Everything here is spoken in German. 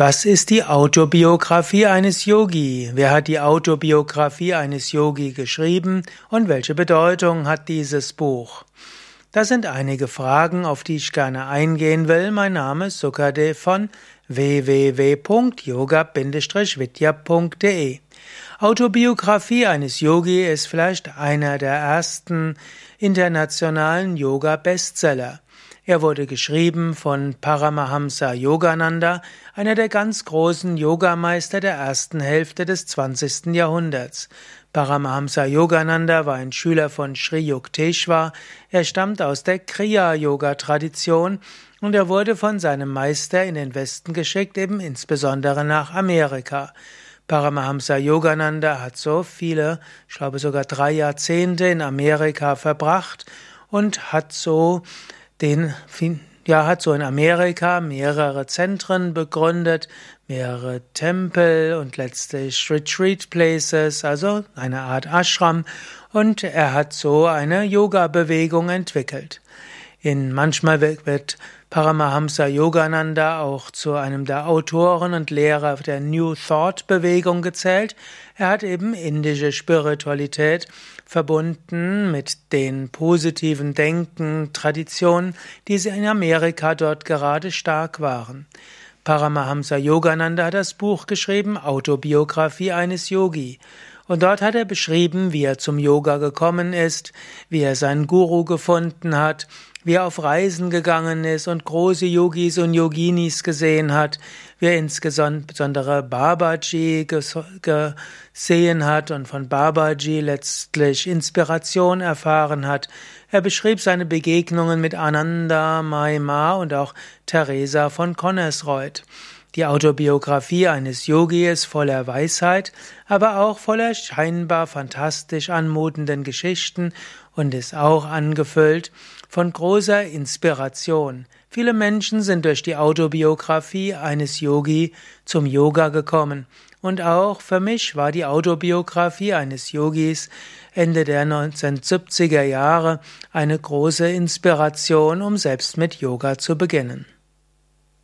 Was ist die Autobiografie eines Yogi? Wer hat die Autobiografie eines Yogi geschrieben und welche Bedeutung hat dieses Buch? Das sind einige Fragen, auf die ich gerne eingehen will. Mein Name ist Sukade von www.yoga-vidya.de. Autobiografie eines Yogi ist vielleicht einer der ersten internationalen Yoga-Bestseller. Er wurde geschrieben von Paramahamsa Yogananda, einer der ganz großen Yogameister der ersten Hälfte des 20. Jahrhunderts. Paramahamsa Yogananda war ein Schüler von Sri Yukteswar. Er stammt aus der Kriya-Yoga-Tradition und er wurde von seinem Meister in den Westen geschickt, eben insbesondere nach Amerika. Paramahamsa Yogananda hat so viele, ich glaube sogar drei Jahrzehnte in Amerika verbracht und hat so den ja, hat so in Amerika mehrere Zentren begründet, mehrere Tempel und letztlich Retreat Places, also eine Art Ashram, und er hat so eine Yoga-Bewegung entwickelt. In manchmal wird Paramahamsa Yogananda auch zu einem der Autoren und Lehrer der New Thought Bewegung gezählt. Er hat eben indische Spiritualität verbunden mit den positiven Denken, Traditionen, die in Amerika dort gerade stark waren. Paramahamsa Yogananda hat das Buch geschrieben, Autobiografie eines Yogi. Und dort hat er beschrieben, wie er zum Yoga gekommen ist, wie er seinen Guru gefunden hat, wie er auf Reisen gegangen ist und große Yogis und Yoginis gesehen hat, wie er insbesondere Babaji gesehen hat und von Babaji letztlich Inspiration erfahren hat. Er beschrieb seine Begegnungen mit Ananda Maima und auch Teresa von Connersreuth. Die Autobiografie eines Yogi ist voller Weisheit, aber auch voller scheinbar fantastisch anmutenden Geschichten und ist auch angefüllt von großer Inspiration. Viele Menschen sind durch die Autobiografie eines Yogi zum Yoga gekommen. Und auch für mich war die Autobiografie eines Yogis Ende der 1970er Jahre eine große Inspiration, um selbst mit Yoga zu beginnen.